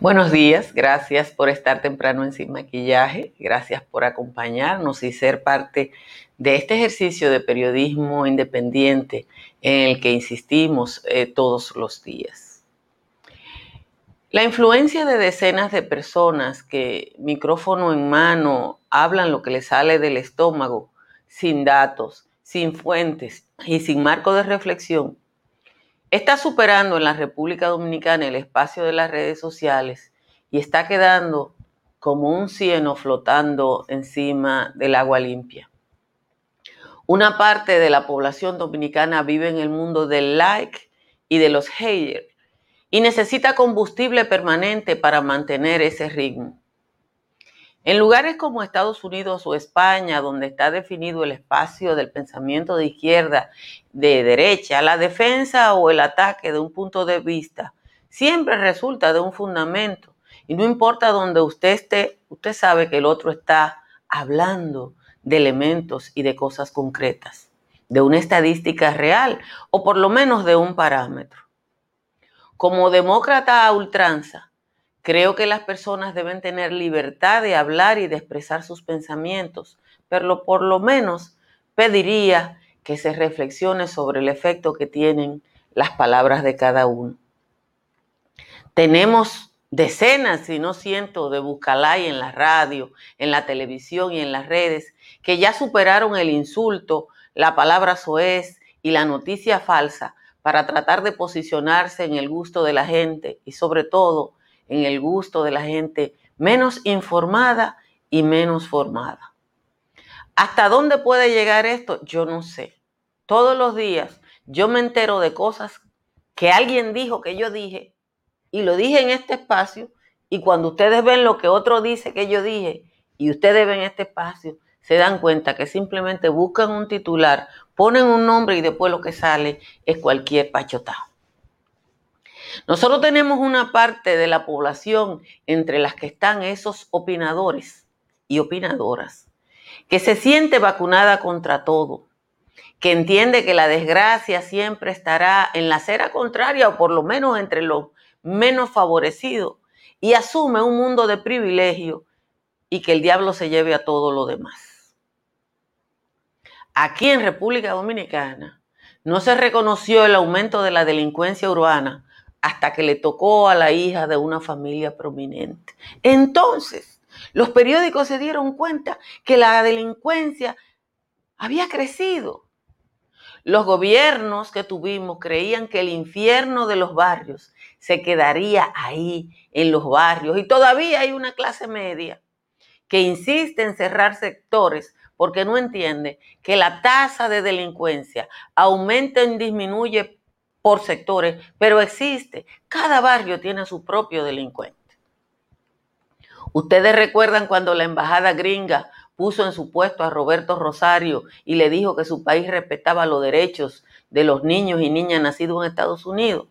Buenos días, gracias por estar temprano en Sin Maquillaje, gracias por acompañarnos y ser parte de este ejercicio de periodismo independiente en el que insistimos eh, todos los días. La influencia de decenas de personas que micrófono en mano hablan lo que les sale del estómago sin datos, sin fuentes y sin marco de reflexión, está superando en la República Dominicana el espacio de las redes sociales y está quedando como un cieno flotando encima del agua limpia. Una parte de la población dominicana vive en el mundo del like y de los haters y necesita combustible permanente para mantener ese ritmo. En lugares como Estados Unidos o España, donde está definido el espacio del pensamiento de izquierda, de derecha, la defensa o el ataque de un punto de vista siempre resulta de un fundamento. Y no importa donde usted esté, usted sabe que el otro está hablando de elementos y de cosas concretas, de una estadística real o por lo menos de un parámetro. Como demócrata a ultranza, Creo que las personas deben tener libertad de hablar y de expresar sus pensamientos, pero por lo menos pediría que se reflexione sobre el efecto que tienen las palabras de cada uno. Tenemos decenas, si no cientos, de Buscalay en la radio, en la televisión y en las redes que ya superaron el insulto, la palabra soez y la noticia falsa para tratar de posicionarse en el gusto de la gente y sobre todo en el gusto de la gente menos informada y menos formada. ¿Hasta dónde puede llegar esto? Yo no sé. Todos los días yo me entero de cosas que alguien dijo que yo dije y lo dije en este espacio y cuando ustedes ven lo que otro dice que yo dije y ustedes ven este espacio, se dan cuenta que simplemente buscan un titular, ponen un nombre y después lo que sale es cualquier pachotado. Nosotros tenemos una parte de la población entre las que están esos opinadores y opinadoras, que se siente vacunada contra todo, que entiende que la desgracia siempre estará en la acera contraria o por lo menos entre los menos favorecidos y asume un mundo de privilegio y que el diablo se lleve a todo lo demás. Aquí en República Dominicana no se reconoció el aumento de la delincuencia urbana hasta que le tocó a la hija de una familia prominente. Entonces, los periódicos se dieron cuenta que la delincuencia había crecido. Los gobiernos que tuvimos creían que el infierno de los barrios se quedaría ahí, en los barrios. Y todavía hay una clase media que insiste en cerrar sectores porque no entiende que la tasa de delincuencia aumenta y disminuye por sectores, pero existe. Cada barrio tiene su propio delincuente. Ustedes recuerdan cuando la embajada gringa puso en su puesto a Roberto Rosario y le dijo que su país respetaba los derechos de los niños y niñas nacidos en Estados Unidos.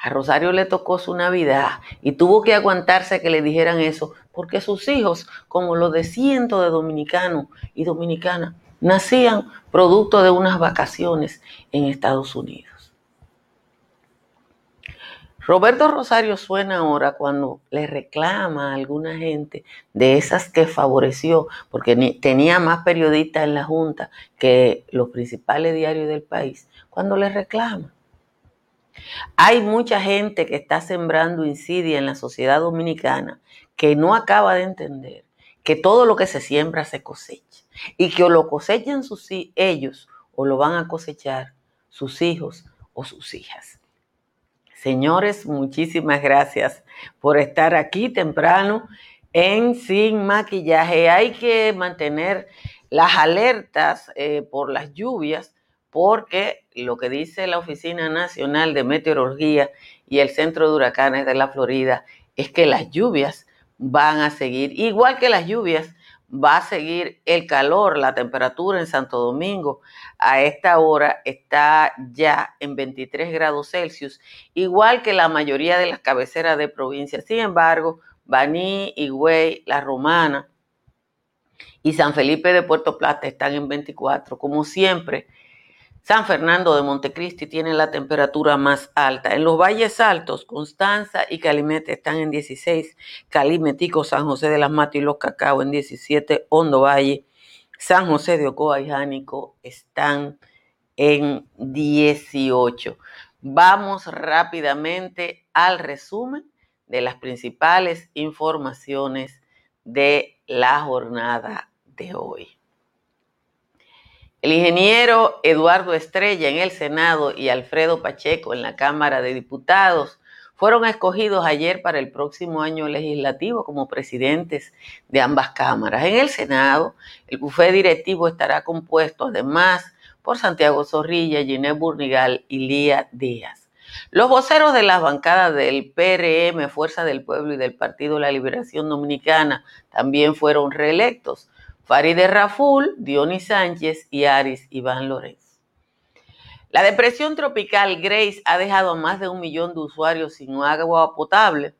A Rosario le tocó su Navidad y tuvo que aguantarse que le dijeran eso porque sus hijos, como los de cientos de dominicanos y dominicanas, nacían producto de unas vacaciones en Estados Unidos. Roberto Rosario suena ahora cuando le reclama a alguna gente de esas que favoreció, porque tenía más periodistas en la Junta que los principales diarios del país, cuando le reclama. Hay mucha gente que está sembrando insidia en la sociedad dominicana que no acaba de entender que todo lo que se siembra se cosecha y que o lo cosechan sus, ellos o lo van a cosechar sus hijos o sus hijas. Señores, muchísimas gracias por estar aquí temprano en Sin Maquillaje. Hay que mantener las alertas eh, por las lluvias porque lo que dice la Oficina Nacional de Meteorología y el centro de huracanes de la Florida es que las lluvias van a seguir, igual que las lluvias, va a seguir el calor, la temperatura en Santo Domingo a esta hora está ya en 23 grados Celsius, igual que la mayoría de las cabeceras de provincias. Sin embargo, Baní, Higüey, La Romana y San Felipe de Puerto Plata están en 24. Como siempre, San Fernando de Montecristi tiene la temperatura más alta. En los valles altos, Constanza y Calimete están en 16, Calimetico, San José de las Matas y Los Cacao en 17, Hondo Valle, San José de Ocoa y Jánico están en 18. Vamos rápidamente al resumen de las principales informaciones de la jornada de hoy. El ingeniero Eduardo Estrella en el Senado y Alfredo Pacheco en la Cámara de Diputados fueron escogidos ayer para el próximo año legislativo como presidentes de ambas cámaras. En el Senado, el bufé directivo estará compuesto además por Santiago Zorrilla, Ginés Burnigal y Lía Díaz. Los voceros de las bancadas del PRM, Fuerza del Pueblo y del Partido de la Liberación Dominicana también fueron reelectos. Farideh Raful, Dionis Sánchez y Aris Iván Lorenz. La depresión tropical Grace ha dejado a más de un millón de usuarios sin agua potable,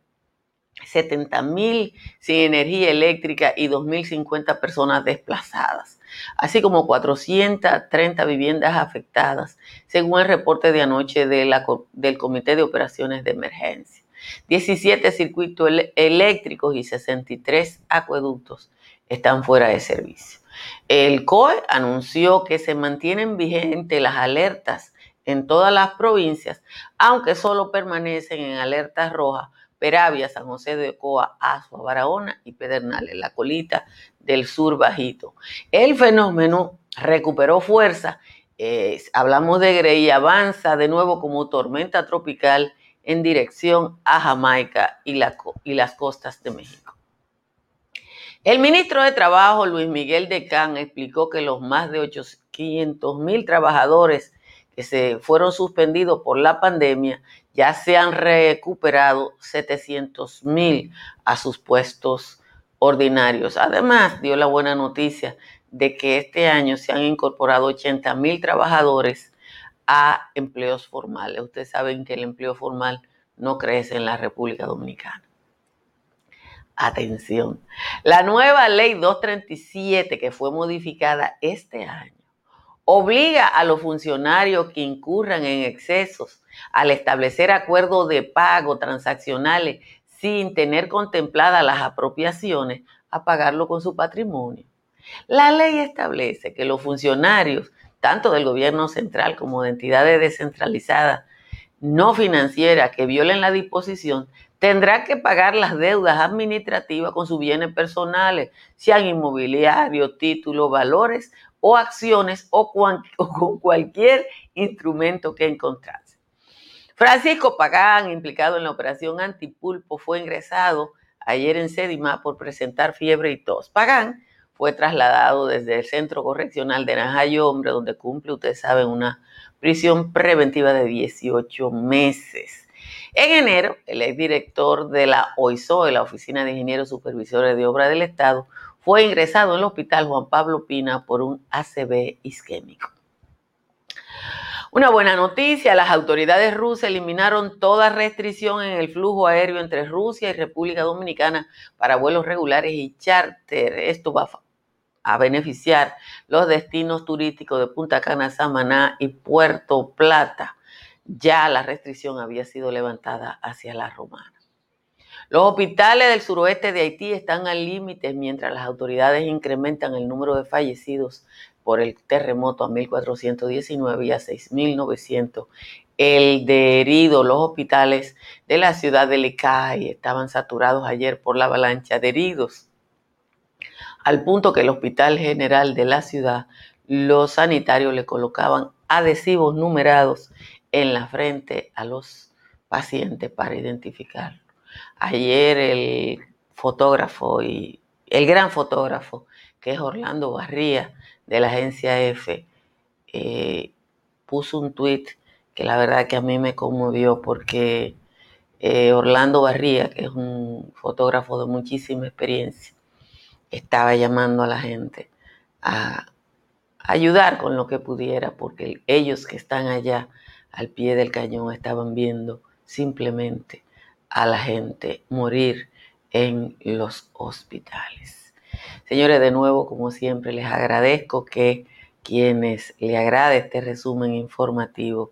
70 mil sin energía eléctrica y 2.050 personas desplazadas, así como 430 viviendas afectadas, según el reporte de anoche del Comité de Operaciones de Emergencia. 17 circuitos eléctricos y 63 acueductos están fuera de servicio. El COE anunció que se mantienen vigentes las alertas en todas las provincias, aunque solo permanecen en alertas rojas Peravia, San José de Ocoa, Azua, Barahona y Pedernales, la colita del sur bajito. El fenómeno recuperó fuerza, hablamos de Grey avanza de nuevo como tormenta tropical en dirección a Jamaica y las costas de México. El ministro de Trabajo, Luis Miguel Decán, explicó que los más de 800 mil trabajadores que se fueron suspendidos por la pandemia ya se han recuperado 700 mil a sus puestos ordinarios. Además, dio la buena noticia de que este año se han incorporado 80 mil trabajadores a empleos formales. Ustedes saben que el empleo formal no crece en la República Dominicana. Atención, la nueva ley 237 que fue modificada este año obliga a los funcionarios que incurran en excesos al establecer acuerdos de pago transaccionales sin tener contempladas las apropiaciones a pagarlo con su patrimonio. La ley establece que los funcionarios, tanto del gobierno central como de entidades descentralizadas no financieras que violen la disposición, tendrá que pagar las deudas administrativas con sus bienes personales, sean inmobiliarios, títulos, valores o acciones o, con cualquier instrumento que encontrase. Francisco Pagán, implicado en la operación antipulpo, fue ingresado ayer en Sedima por presentar fiebre y tos. Pagán fue trasladado desde el Centro Correccional de Najayo Hombre, donde cumple, ustedes saben, una prisión preventiva de 18 meses. En enero, el exdirector de la OISOE, la Oficina de Ingenieros Supervisores de Obra del Estado, fue ingresado en el Hospital Juan Pablo Pina por un ACV isquémico. Una buena noticia, las autoridades rusas eliminaron toda restricción en el flujo aéreo entre Rusia y República Dominicana para vuelos regulares y charter. Esto va a beneficiar los destinos turísticos de Punta Cana, Samaná y Puerto Plata ya la restricción había sido levantada hacia la romana. Los hospitales del suroeste de Haití están al límite mientras las autoridades incrementan el número de fallecidos por el terremoto a 1.419 y a 6.900. El de heridos, los hospitales de la ciudad de Lecay estaban saturados ayer por la avalancha de heridos, al punto que el Hospital General de la ciudad, los sanitarios le colocaban adhesivos numerados en la frente a los pacientes para identificarlo. Ayer el fotógrafo y el gran fotógrafo, que es Orlando Barría de la agencia F, eh, puso un tweet que la verdad que a mí me conmovió porque eh, Orlando Barría, que es un fotógrafo de muchísima experiencia, estaba llamando a la gente a ayudar con lo que pudiera, porque ellos que están allá al pie del cañón estaban viendo simplemente a la gente morir en los hospitales. Señores, de nuevo, como siempre, les agradezco que quienes le agrade este resumen informativo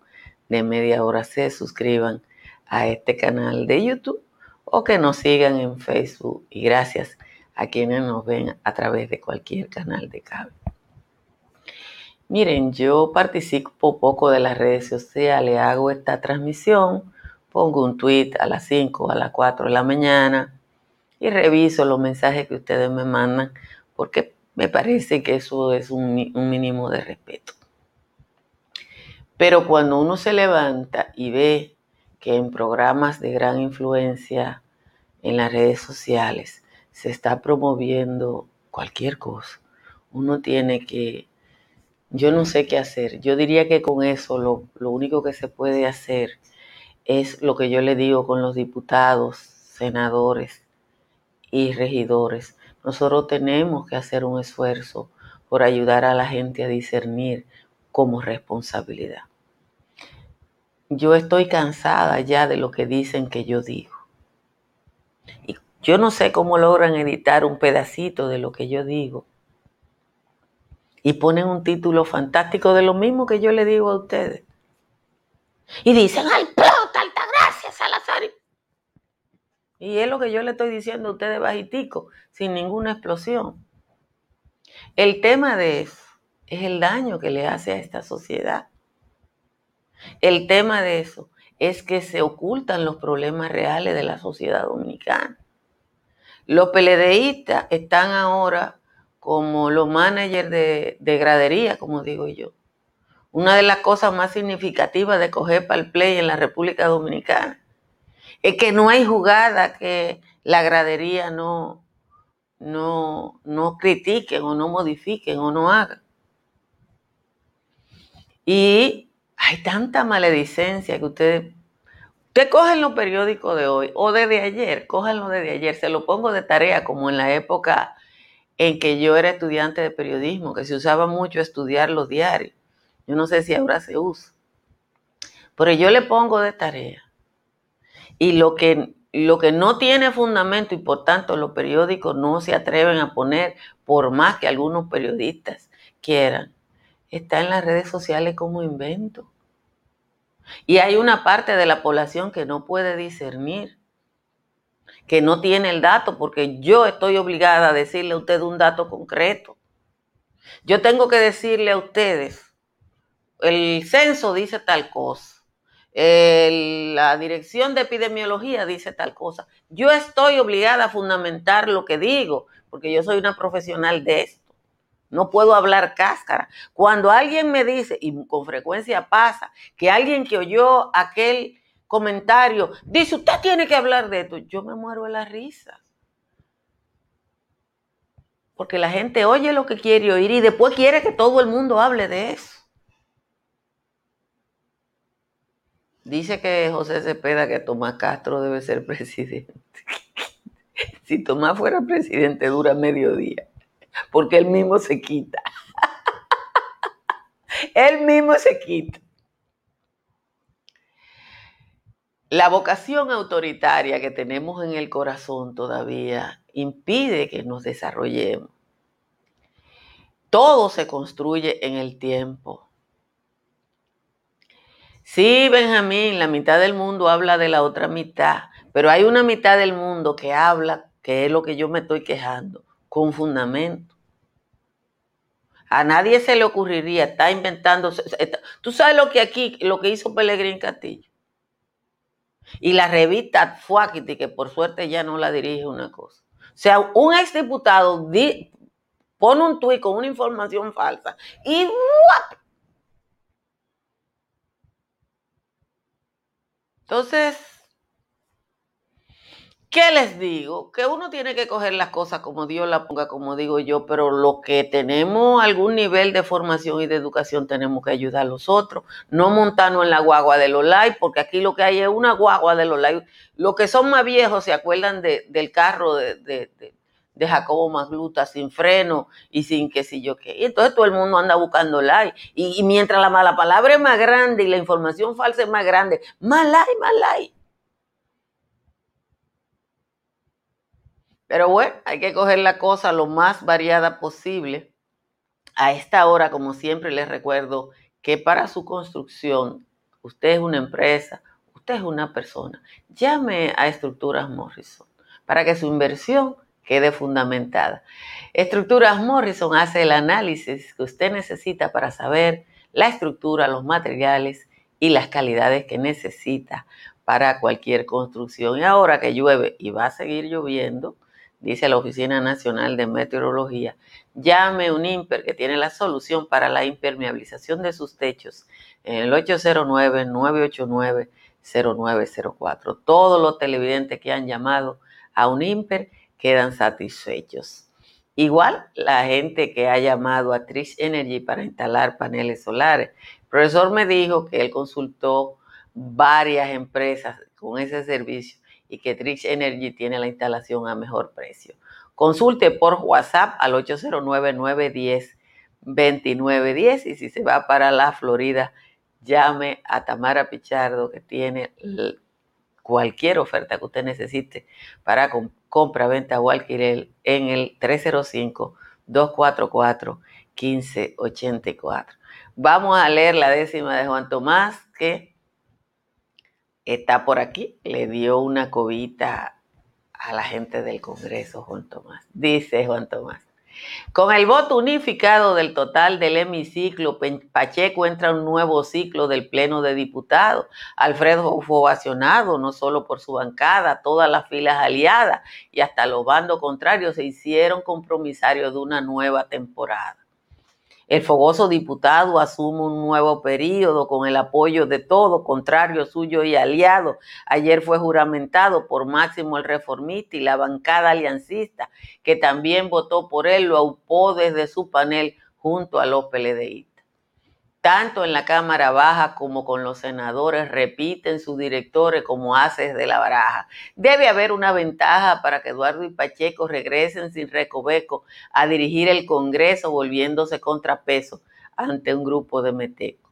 de media hora se suscriban a este canal de YouTube o que nos sigan en Facebook y gracias a quienes nos ven a través de cualquier canal de cable. Miren, yo participo poco de las redes sociales, hago esta transmisión, pongo un tweet a las 5 o a las 4 de la mañana y reviso los mensajes que ustedes me mandan porque me parece que eso es un, un mínimo de respeto. Pero cuando uno se levanta y ve que en programas de gran influencia en las redes sociales se está promoviendo cualquier cosa, uno tiene que, yo no sé qué hacer. Yo diría que con eso lo, único que se puede hacer es lo que yo le digo con los diputados, senadores y regidores. Nosotros tenemos que hacer un esfuerzo por ayudar a la gente a discernir como responsabilidad. Yo estoy cansada ya de lo que dicen que yo digo. Y yo no sé cómo logran editar un pedacito de lo que yo digo. Y ponen un título fantástico de lo mismo que yo le digo a ustedes. Y dicen, ¡ay, plota, alta gracias, Salazar! Y es lo que yo le estoy diciendo a ustedes bajitico, sin ninguna explosión. El tema de eso es el daño que le hace a esta sociedad. El tema de eso es que se ocultan los problemas reales de la sociedad dominicana. Los PLDistas están ahora como los managers de, de, gradería, como digo yo. Una de las cosas más significativas de coger para el play en la República Dominicana es que no hay jugada que la gradería no, no, no critiquen o no modifiquen o no hagan. Y hay tanta maledicencia que ustedes, ustedes cogen los periódicos de hoy o desde ayer, cójanlo desde ayer, se lo pongo de tarea como en la época en que yo era estudiante de periodismo, que se usaba mucho estudiar los diarios. Yo no sé si ahora se usa. Pero yo le pongo de tarea. Y lo que, lo que no tiene fundamento y por tanto los periódicos no se atreven a poner, por más que algunos periodistas quieran, está en las redes sociales como invento. Y hay una parte de la población que no puede discernir, que no tiene el dato, porque yo estoy obligada a decirle a usted un dato concreto. Yo tengo que decirle a ustedes, el censo dice tal cosa, la dirección de epidemiología dice tal cosa. Yo estoy obligada a fundamentar lo que digo, porque yo soy una profesional de esto. No puedo hablar cáscara. Cuando alguien me dice, y con frecuencia pasa, que alguien que oyó aquel comentario dice, usted tiene que hablar de esto, yo me muero de la risa. Porque la gente oye lo que quiere oír y después quiere que todo el mundo hable de eso. Dice que José Cepeda que Tomás Castro debe ser presidente. si Tomás fuera presidente dura medio día porque él mismo se quita. él mismo se quita. La vocación autoritaria que tenemos en el corazón todavía impide que nos desarrollemos. Todo se construye en el tiempo. Sí, Benjamín, la mitad del mundo habla de la otra mitad, pero hay una mitad del mundo que habla, que es lo que yo me estoy quejando, con fundamento. A nadie se le ocurriría estar inventando. Tú sabes lo que aquí, lo que hizo Pelegrín Castillo. Y la revista Fuakiti, que por suerte ya no la dirige una cosa. O sea, un exdiputado pone un tuit con una información falsa y Entonces, ¿Qué les digo? Que uno tiene que coger las cosas como Dios las ponga, como digo yo, pero lo que tenemos algún nivel de formación y de educación tenemos que ayudar a los otros. No montarnos en la guagua de los live, porque aquí lo que hay es una guagua de los live. Los que son más viejos se acuerdan del carro de, de, Jacobo Magluta sin freno y sin qué sé yo qué. Y entonces todo el mundo anda buscando like. Y, y mientras la mala palabra es más grande y la información falsa es más grande, más like, más like. Pero bueno, hay que coger la cosa lo más variada posible. A esta hora, como siempre, les recuerdo que para su construcción, usted es una empresa, usted es una persona, llame a Estructuras Morrison para que su inversión quede fundamentada. Estructuras Morrison hace el análisis que usted necesita para saber la estructura, los materiales y las calidades que necesita para cualquier construcción. Y ahora que llueve y va a seguir lloviendo, dice la Oficina Nacional de Meteorología, llame un IMPER que tiene la solución para la impermeabilización de sus techos en el 809-989-0904. Todos los televidentes que han llamado a un IMPER quedan satisfechos. Igual la gente que ha llamado a Trish Energy para instalar paneles solares. El profesor me dijo que él consultó varias empresas con ese servicio y que Trix Energy tiene la instalación a mejor precio. Consulte por WhatsApp al 809-910-2910 y si se va para la Florida, llame a Tamara Pichardo que tiene cualquier oferta que usted necesite para compra, venta o alquiler en el 305-244-1584. Vamos a leer la décima de Juan Tomás que está por aquí, le dio una cobita a la gente del Congreso, Juan Tomás. Dice Juan Tomás. Con el voto unificado del total del hemiciclo, Pacheco entra un nuevo ciclo del Pleno de Diputados. Alfredo fue ovacionado no solo por su bancada, todas las filas aliadas y hasta los bandos contrarios se hicieron compromisarios de una nueva temporada. El fogoso diputado asume un nuevo periodo con el apoyo de todo, contrario suyo y aliado. Ayer fue juramentado por Máximo el Reformista y la bancada aliancista, que también votó por él, lo aupó desde su panel junto a los PLDI tanto en la Cámara Baja como con los senadores, repiten sus directores como haces de la baraja. Debe haber una ventaja para que Eduardo y Pacheco regresen sin recoveco a dirigir el Congreso volviéndose contrapeso ante un grupo de metecos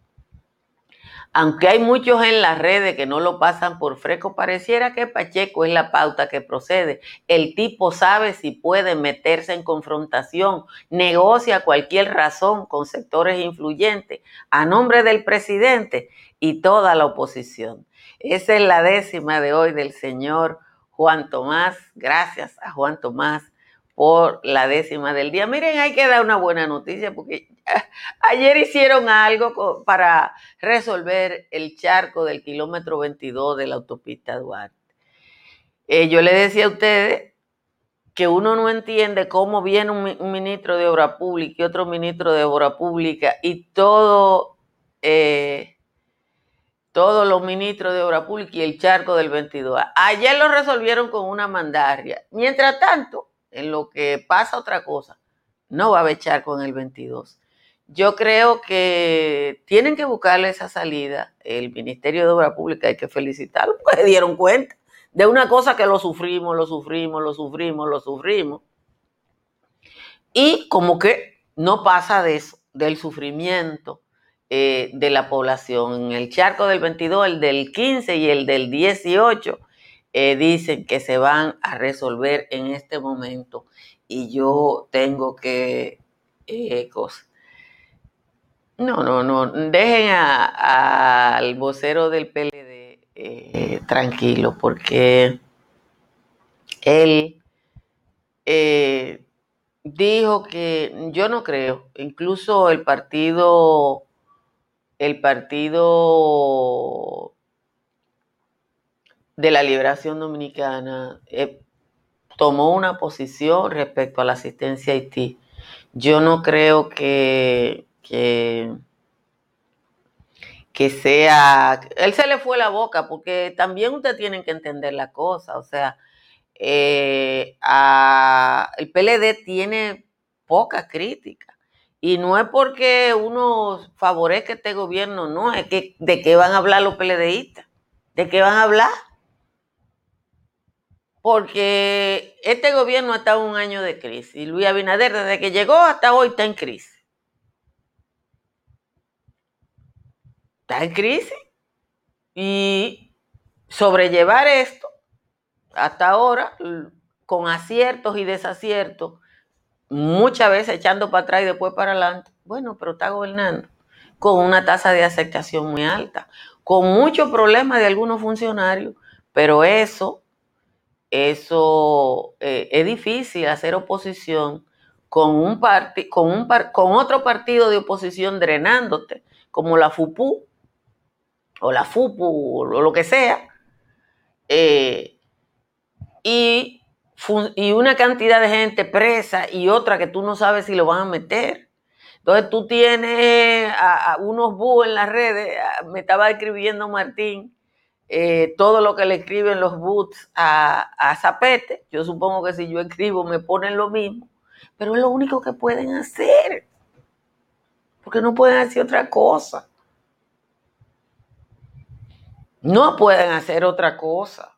aunque hay muchos en las redes que no lo pasan por fresco, pareciera que Pacheco es la pauta que procede. El tipo sabe si puede meterse en confrontación, negocia cualquier razón con sectores influyentes a nombre del presidente y toda la oposición. Esa es la décima de hoy del señor Juan Tomás. Gracias a Juan Tomás por la décima del día. Miren, hay que dar una buena noticia porque ayer hicieron algo para resolver el charco del kilómetro 22 de la autopista Duarte. Eh, yo le decía a ustedes que uno no entiende cómo viene un, ministro de Obra Pública y otro ministro de Obra Pública y todo, eh, todos los ministros de Obra Pública y el charco del 22. Ayer lo resolvieron con una mandaria. Mientras tanto, en lo que pasa otra cosa, no va a haber charco en el 22. Yo creo que tienen que buscarle esa salida. El Ministerio de Obra Pública hay que felicitarlo porque se dieron cuenta de una cosa que lo sufrimos, lo sufrimos, lo sufrimos, lo sufrimos. Y como que no pasa de eso, del sufrimiento eh, de la población. En el charco del 22, el del 15 y el del 18 eh, dicen que se van a resolver en este momento y yo tengo que eh, No, no, no, dejen al vocero del PLD eh, tranquilo porque él dijo que yo no creo, incluso el partido, el partido de la Liberación Dominicana eh, tomó una posición respecto a la asistencia a Haití. Yo no creo que, que, sea... Él se le fue la boca porque también ustedes tienen que entender la cosa. O sea, eh, el PLD tiene poca crítica. Y no es porque uno favorezca este gobierno, no, es que de qué van a hablar los PLDistas, de qué van a hablar. Porque este gobierno ha estado un año de crisis y Luis Abinader desde que llegó hasta hoy está en crisis. Está en crisis. Y sobrellevar esto hasta ahora con aciertos y desaciertos, muchas veces echando para atrás y después para adelante. Bueno, pero está gobernando con una tasa de aceptación muy alta, con muchos problemas de algunos funcionarios, pero eso, eso eh, es difícil hacer oposición con un, con, un con otro partido de oposición drenándote, como la FUPU o la FUPU o lo que sea, eh, y, y una cantidad de gente presa y otra que tú no sabes si lo van a meter. Entonces tú tienes a, unos bus en las redes, me estaba escribiendo Martín, eh, todo lo que le escriben los boots a, a Zapete, yo supongo que si yo escribo me ponen lo mismo, pero es lo único que pueden hacer, porque no pueden hacer otra cosa. No pueden hacer otra cosa.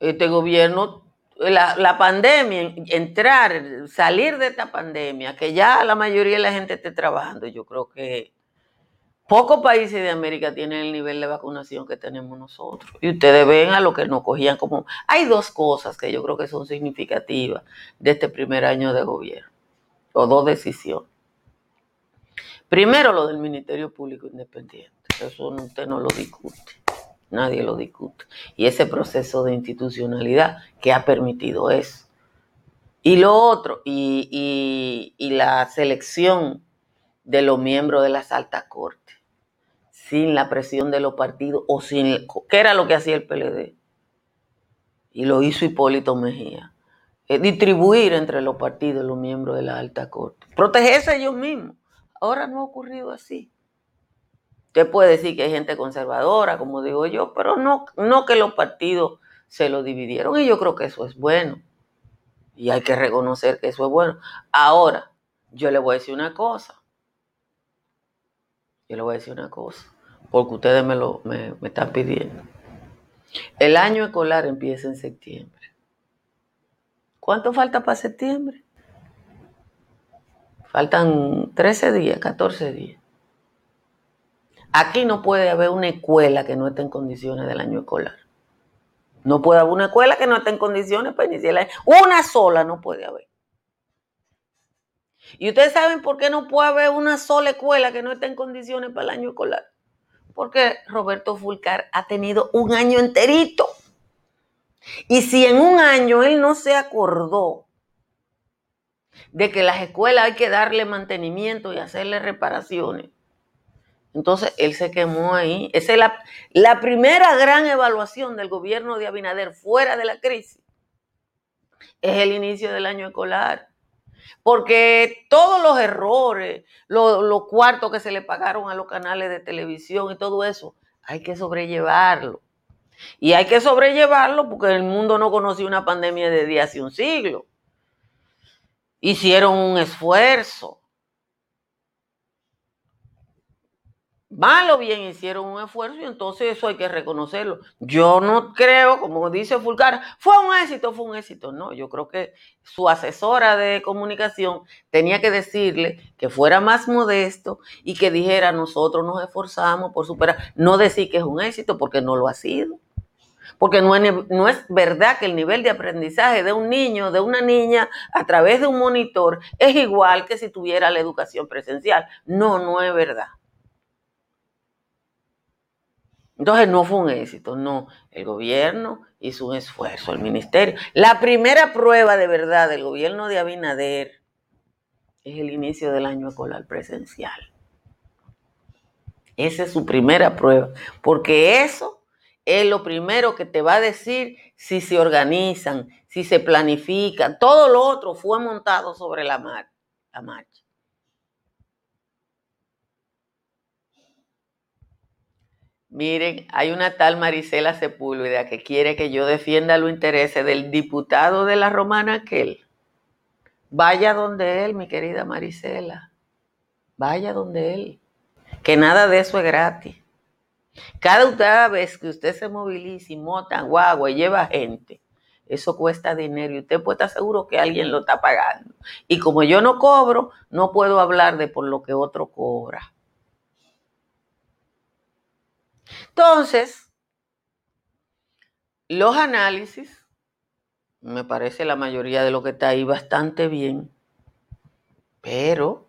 Este gobierno, la, pandemia, entrar, salir de esta pandemia, que ya la mayoría de la gente esté trabajando, yo creo que pocos países de América tienen el nivel de vacunación que tenemos nosotros. Y ustedes ven a lo que nos cogían como... Hay dos cosas que yo creo que son significativas de este primer año de gobierno, o dos decisiones. Primero, lo del Ministerio Público Independiente. Eso usted no lo discute. Nadie lo discute. Y ese proceso de institucionalidad que ha permitido eso. Y lo otro, y, la selección de los miembros de las altas cortes, sin la presión de los partidos o sin... ¿Qué era lo que hacía el PLD? Y lo hizo Hipólito Mejía. distribuir entre los partidos los miembros de la alta corte. Protegerse ellos mismos. Ahora no ha ocurrido así. Usted puede decir que hay gente conservadora, como digo yo, pero no, no que los partidos se lo dividieron y yo creo que eso es bueno. Y hay que reconocer que eso es bueno. Ahora, yo le voy a decir una cosa. Yo le voy a decir una cosa, porque ustedes me lo me, me están pidiendo. El año escolar empieza en septiembre. ¿Cuánto falta para septiembre? Faltan 13 días, 14 días. Aquí no puede haber una escuela que no esté en condiciones del año escolar. No puede haber una escuela que no esté en condiciones para iniciar el año. Una sola no puede haber. Y ustedes saben por qué no puede haber una sola escuela que no esté en condiciones para el año escolar. Porque Roberto Fulcar ha tenido un año enterito. Y si en un año él no se acordó de que las escuelas hay que darle mantenimiento y hacerle reparaciones, entonces, él se quemó ahí. Esa es la, primera gran evaluación del gobierno de Abinader fuera de la crisis. Es el inicio del año escolar. Porque todos los errores, los, cuartos que se le pagaron a los canales de televisión y todo eso, hay que sobrellevarlo. Y hay que sobrellevarlo porque el mundo no conocía una pandemia desde hace un siglo. Hicieron un esfuerzo mal o bien hicieron un esfuerzo y entonces eso hay que reconocerlo. Yo no creo, como dice Fulcar, fue un éxito, fue un éxito. No, yo creo que su asesora de comunicación tenía que decirle que fuera más modesto y que dijera nosotros nos esforzamos por superar, no decir que es un éxito porque no lo ha sido. Porque no es, no es verdad que el nivel de aprendizaje de un niño, de una niña, a través de un monitor, es igual que si tuviera la educación presencial. No, no es verdad. Entonces no fue un éxito, no. El gobierno hizo un esfuerzo, el ministerio. La primera prueba de verdad del gobierno de Abinader es el inicio del año escolar presencial. Esa es su primera prueba, porque eso es lo primero que te va a decir si se organizan, si se planifican. Todo lo otro fue montado sobre la, la marcha. Miren, hay una tal Marisela Sepúlveda que quiere que yo defienda los intereses del diputado de la Romana aquel. Vaya donde él, mi querida Marisela. Vaya donde él. Que nada de eso es gratis. Cada vez que usted se moviliza y mota guagua y lleva gente, eso cuesta dinero y usted puede estar seguro que alguien lo está pagando. Y como yo no cobro, no puedo hablar de por lo que otro cobra. Entonces, los análisis, me parece la mayoría de lo que está ahí bastante bien, pero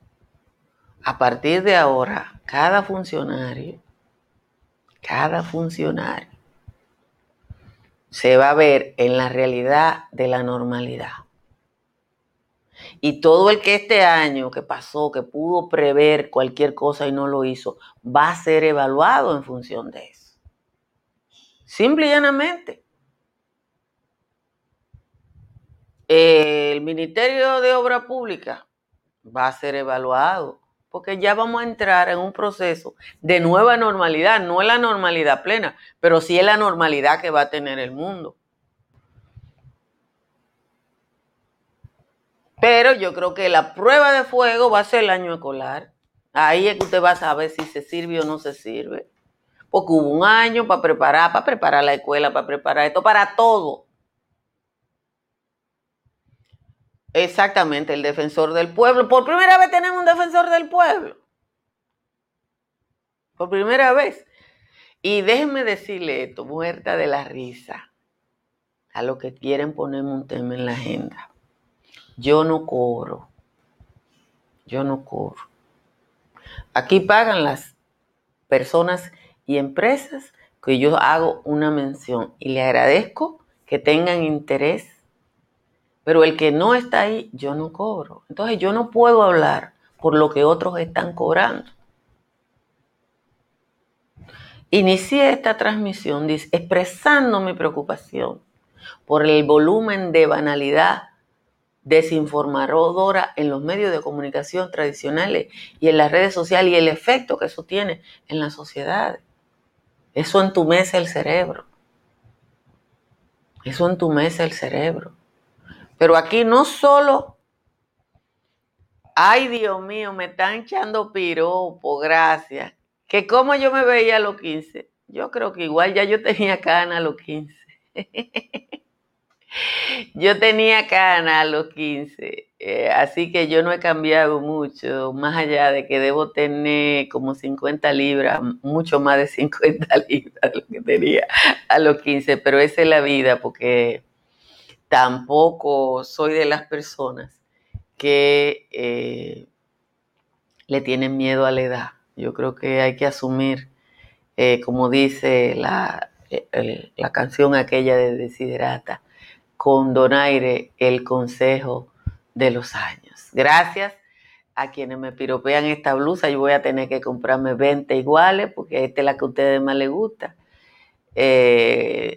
a partir de ahora, cada funcionario, cada funcionario se va a ver en la realidad de la normalidad. Y todo el que este año que pasó, que pudo prever cualquier cosa y no lo hizo, va a ser evaluado en función de eso. Simple y llanamente. El Ministerio de Obra Pública va a ser evaluado porque ya vamos a entrar en un proceso de nueva normalidad. No es la normalidad plena, pero sí es la normalidad que va a tener el mundo. Pero yo creo que la prueba de fuego va a ser el año escolar. Ahí es que usted va a saber si se sirve o no se sirve. Porque hubo un año para preparar, para preparar la escuela, para preparar esto, para todo. Exactamente, el defensor del pueblo. Por primera vez tenemos un defensor del pueblo. Por primera vez. Y déjenme decirle esto, muerta de la risa, a los que quieren ponerme un tema en la agenda. Yo no cobro. Yo no cobro. Aquí pagan las personas y empresas que yo hago una mención y le agradezco que tengan interés pero el que no está ahí, yo no cobro. Entonces yo no puedo hablar por lo que otros están cobrando. Inicié esta transmisión expresando mi preocupación por el volumen de banalidad desinformadora en los medios de comunicación tradicionales y en las redes sociales y el efecto que eso tiene en la sociedad. Eso entumece el cerebro. Eso entumece el cerebro. Pero aquí no solo, ay Dios mío, me están echando piropo, gracias. Que como yo me veía a los 15, yo creo que igual ya yo tenía cana a los 15. yo tenía cana a los 15, eh, así que yo no he cambiado mucho, más allá de que debo tener como 50 libras, mucho más de 50 libras de lo que tenía a los 15, pero esa es la vida porque tampoco soy de las personas que eh, le tienen miedo a la edad. Yo creo que hay que asumir, eh, como dice la, la, canción aquella de Desiderata, con donaire el consejo de los años. Gracias a quienes me piropean esta blusa. Yo voy a tener que comprarme 20 iguales porque esta es la que a ustedes más les gusta.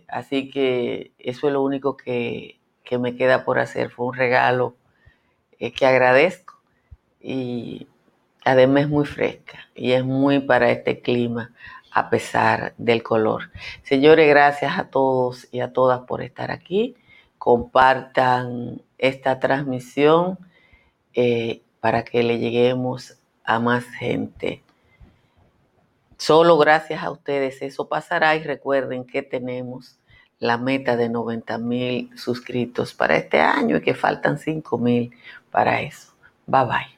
así que eso es lo único que que me queda por hacer. Fue un regalo eh, que agradezco y además es muy fresca y es muy para este clima a pesar del color. Señores, gracias a todos y a todas por estar aquí. Compartan esta transmisión eh, para que le lleguemos a más gente. Solo gracias a ustedes eso pasará y recuerden que tenemos la meta de 90 mil suscritos para este año y que faltan 5 mil para eso. Bye bye.